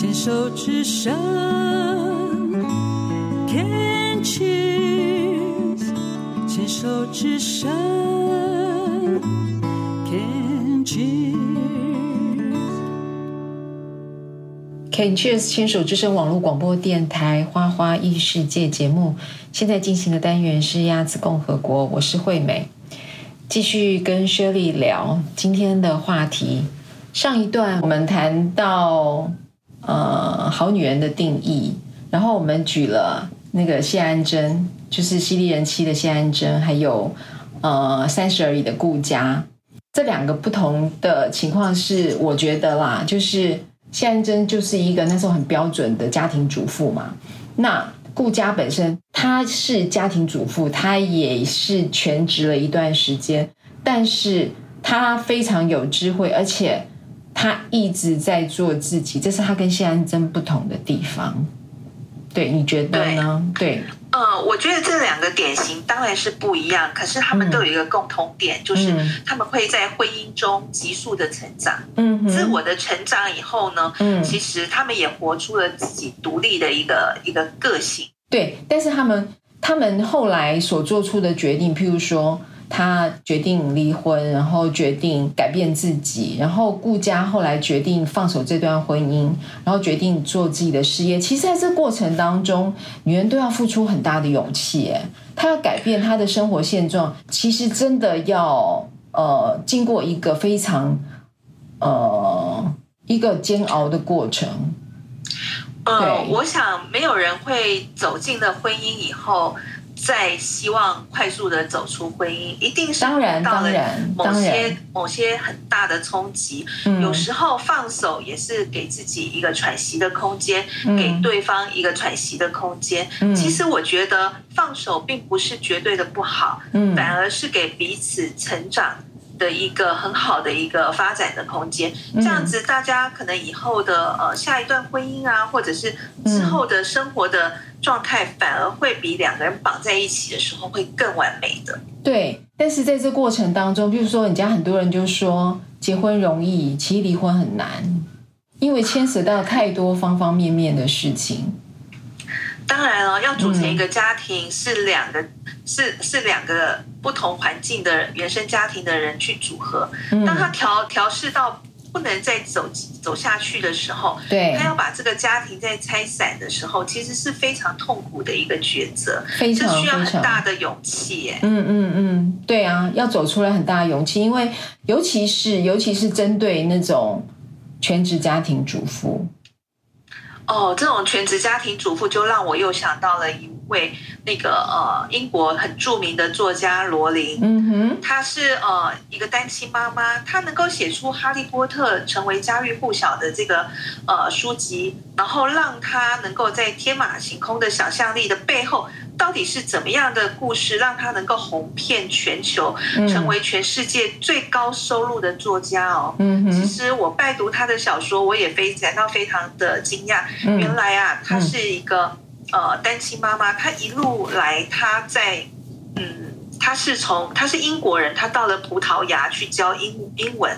牵手之声，Can cheers，牵手之声，Can cheers，Can cheers，牵手之声网络广播电台花花异世界节目，现在进行的单元是鸭子共和国，我是惠美。继续跟 Shirley 聊今天的话题。上一段我们谈到呃好女人的定义，然后我们举了那个谢安珍，就是犀利人妻的谢安珍，还有呃三十而已的顾佳，这两个不同的情况是，我觉得啦，就是谢安珍就是一个那时候很标准的家庭主妇嘛，那。顾佳本身，她是家庭主妇，她也是全职了一段时间，但是她非常有智慧，而且她一直在做自己，这是他跟谢安珍不同的地方。对，你觉得呢？对。对呃，我觉得这两个典型当然是不一样，可是他们都有一个共同点，嗯、就是他们会在婚姻中急速的成长，嗯，自我的成长以后呢，嗯，其实他们也活出了自己独立的一个一个个性。对，但是他们他们后来所做出的决定，譬如说。他决定离婚，然后决定改变自己，然后顾佳后来决定放手这段婚姻，然后决定做自己的事业。其实，在这过程当中，女人都要付出很大的勇气。哎，她要改变她的生活现状，其实真的要呃经过一个非常呃一个煎熬的过程。呃，我想没有人会走进了婚姻以后。在希望快速的走出婚姻，一定是遇到了某些某些很大的冲击。有时候放手也是给自己一个喘息的空间，嗯、给对方一个喘息的空间。嗯、其实我觉得放手并不是绝对的不好，嗯、反而是给彼此成长的一个很好的一个发展的空间。这样子，大家可能以后的呃下一段婚姻啊，或者是之后的生活的。状态反而会比两个人绑在一起的时候会更完美的。对，但是在这过程当中，比如说人家很多人就说结婚容易，其实离婚很难，因为牵涉到太多方方面面的事情。当然了，要组成一个家庭是两个、嗯、是是两个不同环境的原生家庭的人去组合，当他调调试到。不能再走走下去的时候，对，他要把这个家庭再拆散的时候，其实是非常痛苦的一个抉择，非常这需要很大的勇气。哎，嗯嗯嗯，对啊，要走出来很大的勇气，因为尤其是尤其是针对那种全职家庭主妇。哦，这种全职家庭主妇就让我又想到了一位那个呃英国很著名的作家罗琳，嗯哼，她是呃一个单亲妈妈，她能够写出《哈利波特》成为家喻户晓的这个呃书籍，然后让她能够在天马行空的想象力的背后。到底是怎么样的故事让他能够红遍全球，成为全世界最高收入的作家哦？嗯哼，其实我拜读他的小说，我也非感到非常的惊讶。原来啊，他是一个呃单亲妈妈，她一路来，她在嗯，她是从她是英国人，她到了葡萄牙去教英英文，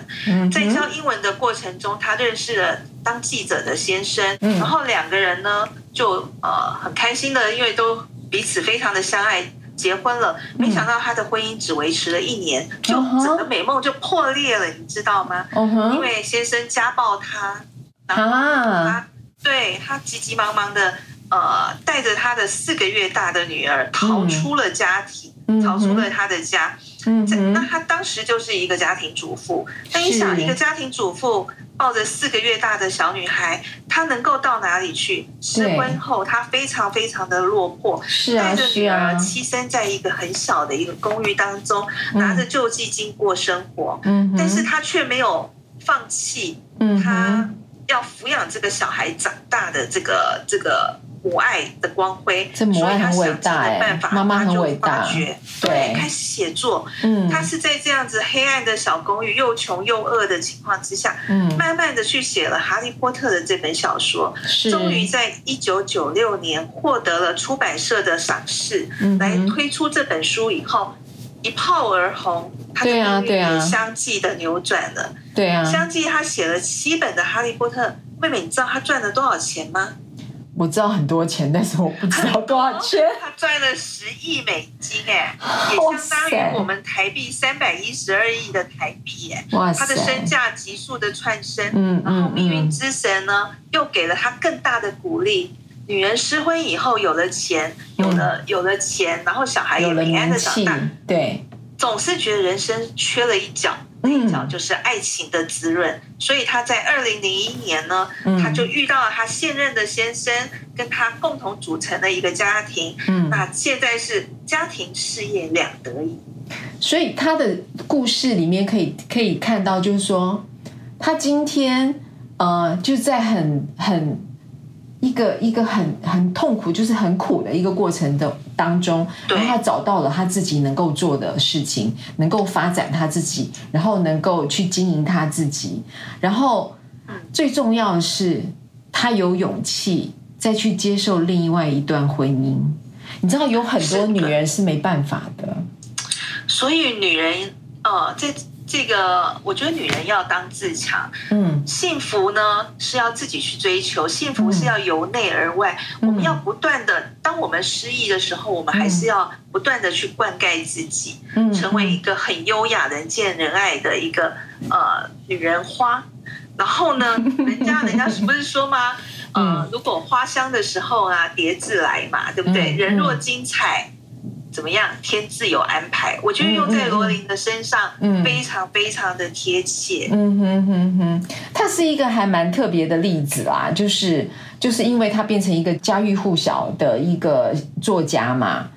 在教英文的过程中，她认识了当记者的先生，然后两个人呢就呃很开心的，因为都。彼此非常的相爱，结婚了。没想到他的婚姻只维持了一年，嗯、就整个美梦就破裂了，你知道吗？嗯、因为先生家暴他，然后他、啊、对他急急忙忙的呃带着他的四个月大的女儿逃出了家庭，嗯、逃出了他的家。嗯，那他当时就是一个家庭主妇。那你想，一个家庭主妇。抱着四个月大的小女孩，她能够到哪里去？失婚后，她非常非常的落魄，是啊，带着女儿栖身在一个很小的一个公寓当中，拿着救济金过生活。嗯，但是她却没有放弃，嗯，她要抚养这个小孩长大的这个这个。母爱的光辉，这母爱很伟大哎，妈妈很伟大，对，开始写作。嗯，他是在这样子黑暗的小公寓，又穷又饿的情况之下，嗯，慢慢的去写了《哈利波特》的这本小说，是终于在一九九六年获得了出版社的赏识，嗯、来推出这本书以后，一炮而红，他的命运相继的扭转了。对啊，相继他写了七本的《哈利波特》。妹妹，你知道他赚了多少钱吗？我知道很多钱，但是我不知道多少钱。他赚了十亿美金，哎，也相当于我们台币三百一十二亿的台币，哎，哇塞！他的身价急速的窜升，嗯，然后命运之神呢，又给了他更大的鼓励。女人失婚以后有了钱，有了有了钱，然后小孩也平安的长大，对，总是觉得人生缺了一角。那一角就是爱情的滋润，嗯、所以她在二零零一年呢，嗯、他就遇到了她现任的先生，跟他共同组成了一个家庭。嗯，那现在是家庭事业两得意。所以他的故事里面可以可以看到，就是说他今天呃就在很很。一个一个很很痛苦，就是很苦的一个过程的当中，然后他找到了他自己能够做的事情，能够发展他自己，然后能够去经营他自己，然后最重要的是，他有勇气再去接受另外一段婚姻。你知道有很多女人是没办法的，所以女人呃，这。这个我觉得女人要当自强，嗯，幸福呢是要自己去追求，幸福是要由内而外，嗯、我们要不断的，当我们失意的时候，我们还是要不断的去灌溉自己，嗯，成为一个很优雅、人见人爱的一个呃女人花。然后呢，人家人家是不是说吗？呃，如果花香的时候啊，蝶自来嘛，对不对？人若精彩。怎么样？天自有安排。我觉得用在罗琳的身上，嗯非常非常的贴切。嗯哼哼哼，他是一个还蛮特别的例子啦，就是就是因为他变成一个家喻户晓的一个作家嘛，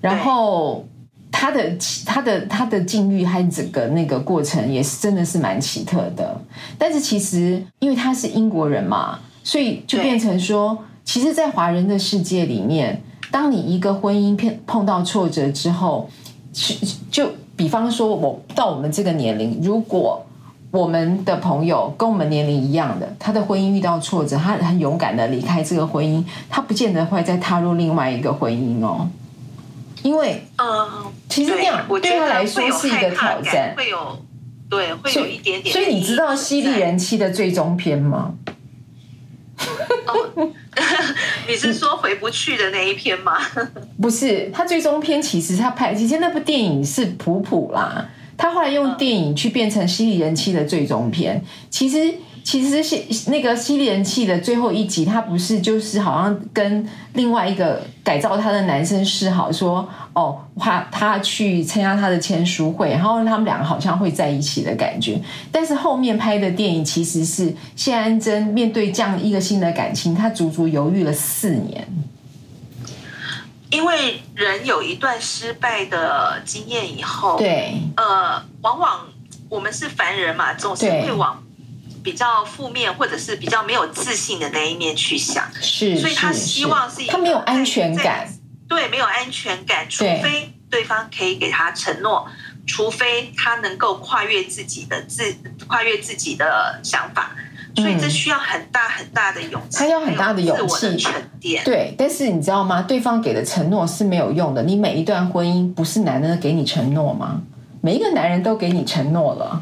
然后他的他的他的境遇还整个那个过程也是真的是蛮奇特的。但是其实因为他是英国人嘛，所以就变成说，其实，在华人的世界里面。当你一个婚姻碰碰到挫折之后，就比方说，我到我们这个年龄，如果我们的朋友跟我们年龄一样的，他的婚姻遇到挫折，他很勇敢的离开这个婚姻，他不见得会再踏入另外一个婚姻哦，因为，嗯，其实这样对他来说是一个挑战，会有，对，会有一点点。所以你知道《犀利人妻》的最终篇吗？哦，你是说回不去的那一篇吗？不是，他最终篇其实他拍，其实那部电影是普普啦，他后来用电影去变成《犀利人妻》的最终篇，其实。其实是那个《犀利人妻》的最后一集，他不是就是好像跟另外一个改造他的男生示好，说哦，他他去参加他的签书会，然后他们两个好像会在一起的感觉。但是后面拍的电影其实是谢安珍面对这样一个新的感情，他足足犹豫了四年。因为人有一段失败的经验以后，对，呃，往往我们是凡人嘛，总是会往。比较负面或者是比较没有自信的那一面去想，是，所以他希望是他没有安全感，对，没有安全感，除非对方可以给他承诺，除非他能够跨越自己的自跨越自己的想法，所以这需要很大很大的勇气，他要很大的勇气沉淀。对，但是你知道吗？对方给的承诺是没有用的。你每一段婚姻不是男人给你承诺吗？每一个男人都给你承诺了。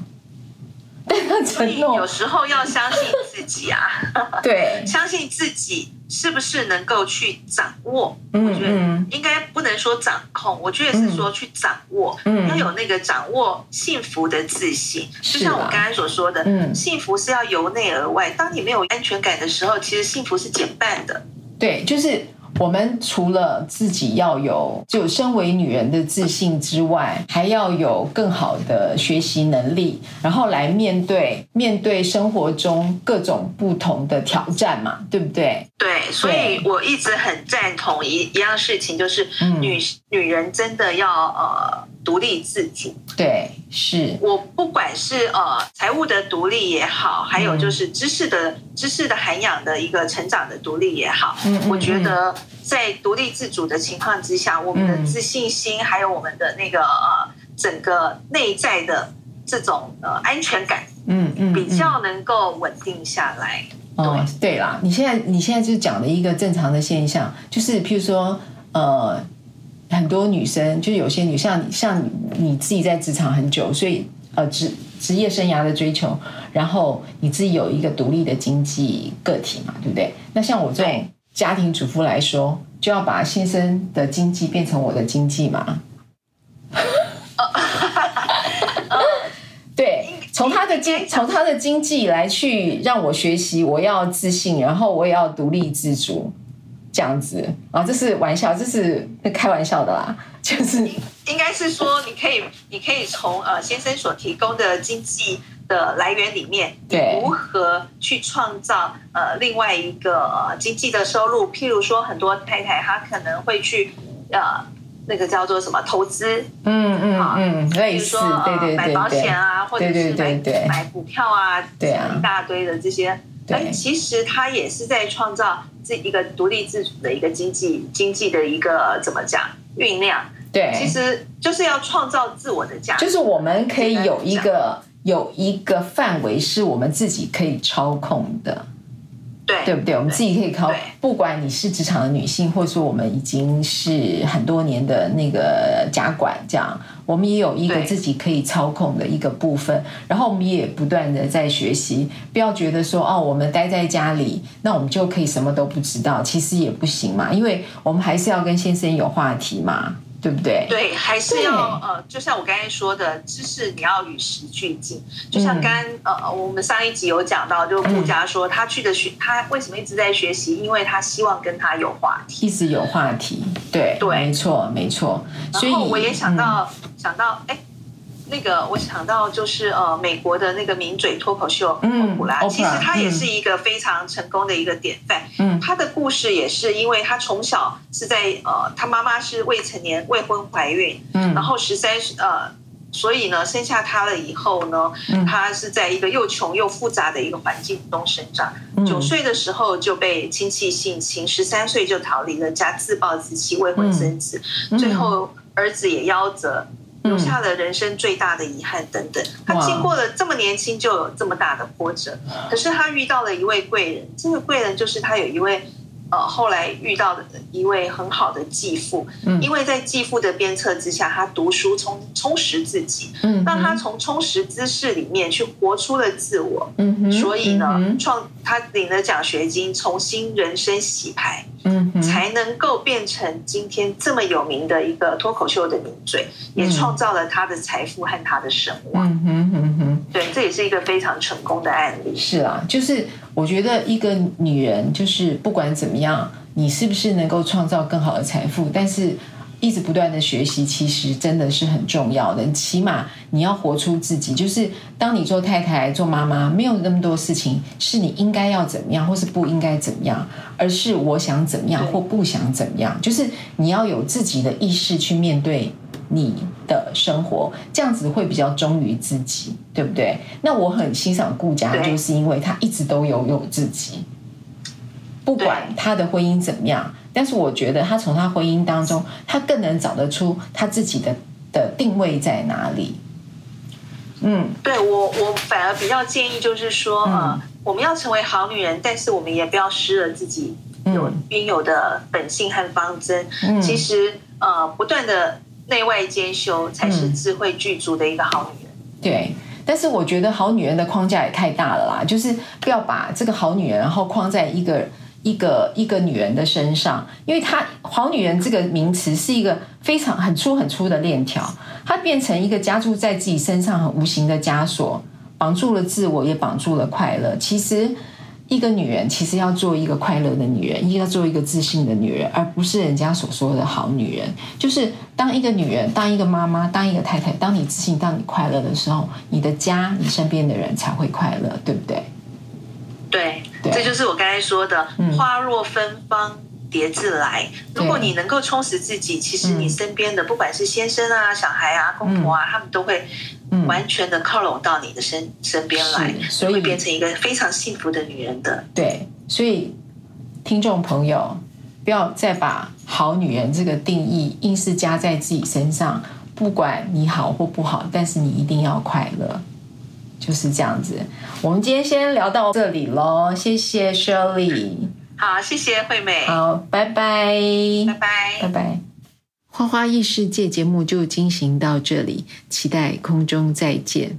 所以有时候要相信自己啊，对，相信自己是不是能够去掌握？嗯，我觉得应该不能说掌控，我觉得是说去掌握，嗯，要有那个掌握幸福的自信。就像我刚才所说的，嗯，幸福是要由内而外。当你没有安全感的时候，其实幸福是减半的。对，就是。我们除了自己要有就身为女人的自信之外，还要有更好的学习能力，然后来面对面对生活中各种不同的挑战嘛，对不对？对，所以我一直很赞同一一样事情，就是女、嗯、女人真的要呃。独立自主，对，是。我不管是呃财务的独立也好，还有就是知识的、嗯、知识的涵养的一个成长的独立也好，嗯，我觉得在独立自主的情况之下，嗯、我们的自信心还有我们的那个呃整个内在的这种呃安全感，嗯嗯，比较能够稳定下来。哦、嗯，对啦，你现在你现在就讲了一个正常的现象，就是譬如说呃。很多女生，就有些女像像你自己在职场很久，所以呃职职业生涯的追求，然后你自己有一个独立的经济个体嘛，对不对？那像我这种家庭主妇来说，就要把先生的经济变成我的经济嘛。对，从他的经从他的经济来去让我学习，我要自信，然后我也要独立自主。这样子啊，这是玩笑，这是开玩笑的啦。就是应该是说，你可以，你可以从呃先生所提供的经济的来源里面，对，如何去创造呃另外一个呃经济的收入？譬如说，很多太太她可能会去呃那个叫做什么投资，嗯嗯嗯，类似，对对对，买保险啊，或者是买买股票啊，对啊，一大堆的这些。对，其实他也是在创造这一个独立自主的一个经济经济的一个怎么讲酝酿？对，其实就是要创造自我的价值。就是我们可以有一个有一个范围是我们自己可以操控的。对，对不对？我们自己可以靠，不管你是职场的女性，或者说我们已经是很多年的那个家管，这样我们也有一个自己可以操控的一个部分。然后我们也不断的在学习，不要觉得说哦，我们待在家里，那我们就可以什么都不知道，其实也不行嘛，因为我们还是要跟先生有话题嘛。对不对？对，还是要呃，就像我刚才说的，知识你要与时俱进。就像刚呃，我们上一集有讲到，就顾佳说他去的学，他为什么一直在学习？因为他希望跟他有话题，一直有话题。对，对，没错，没错。所以我也想到，嗯、想到，哎。那个我想到就是呃，美国的那个名嘴脱口秀欧普拉，其实他也是一个非常成功的一个典范。嗯，他的故事也是因为他从小是在呃，他妈妈是未成年未婚怀孕，嗯，然后十三呃，所以呢生下他了以后呢，他是在一个又穷又复杂的一个环境中生长。九岁的时候就被亲戚性侵，十三岁就逃离了家，自暴自弃，未婚生子，最后儿子也夭折。留下了人生最大的遗憾等等，他经过了这么年轻就有这么大的波折，可是他遇到了一位贵人，这个贵人就是他有一位。呃，后来遇到的一位很好的继父，嗯，因为在继父的鞭策之下，他读书充充实自己，嗯，让他从充实知识里面去活出了自我，嗯，所以呢，创他领了奖学金，重新人生洗牌，嗯，才能够变成今天这么有名的一个脱口秀的名嘴，也创造了他的财富和他的声望，嗯哼嗯哼，对，这也是一个非常成功的案例。是啊，就是。我觉得一个女人就是不管怎么样，你是不是能够创造更好的财富，但是一直不断的学习，其实真的是很重要的。起码你要活出自己，就是当你做太太、做妈妈，没有那么多事情是你应该要怎么样，或是不应该怎么样，而是我想怎么样或不想怎么样，就是你要有自己的意识去面对。你的生活这样子会比较忠于自己，对不对？那我很欣赏顾佳，就是因为他一直都有有自己，不管他的婚姻怎么样，但是我觉得他从他婚姻当中，他更能找得出他自己的的定位在哪里。嗯，对我我反而比较建议就是说，呃，我们要成为好女人，但是我们也不要失了自己有应有的本性和方针。其实呃，不断的。内外兼修才是智慧具足的一个好女人。嗯。对，但是我觉得好女人的框架也太大了啦，就是不要把这个好女人然后框在一个一个一个女人的身上，因为她好女人这个名词是一个非常很粗很粗的链条，它变成一个加注在自己身上很无形的枷锁，绑住了自我，也绑住了快乐。其实。一个女人其实要做一个快乐的女人，要做一个自信的女人，而不是人家所说的好女人。就是当一个女人，当一个妈妈，当一个太太，当你自信，当你快乐的时候，你的家，你身边的人才会快乐，对不对？对，对，这就是我刚才说的“花若芬芳，蝶自来”。如果你能够充实自己，其实你身边的不管是先生啊、小孩啊、公婆啊，他们都会。完全的靠拢到你的身身边来，所以会变成一个非常幸福的女人的。对，所以听众朋友，不要再把好女人这个定义硬是加在自己身上。不管你好或不好，但是你一定要快乐，就是这样子。我们今天先聊到这里喽，谢谢 Shirley。好，谢谢惠美。好，拜拜，拜拜，拜拜。花花异世界节目就进行到这里，期待空中再见。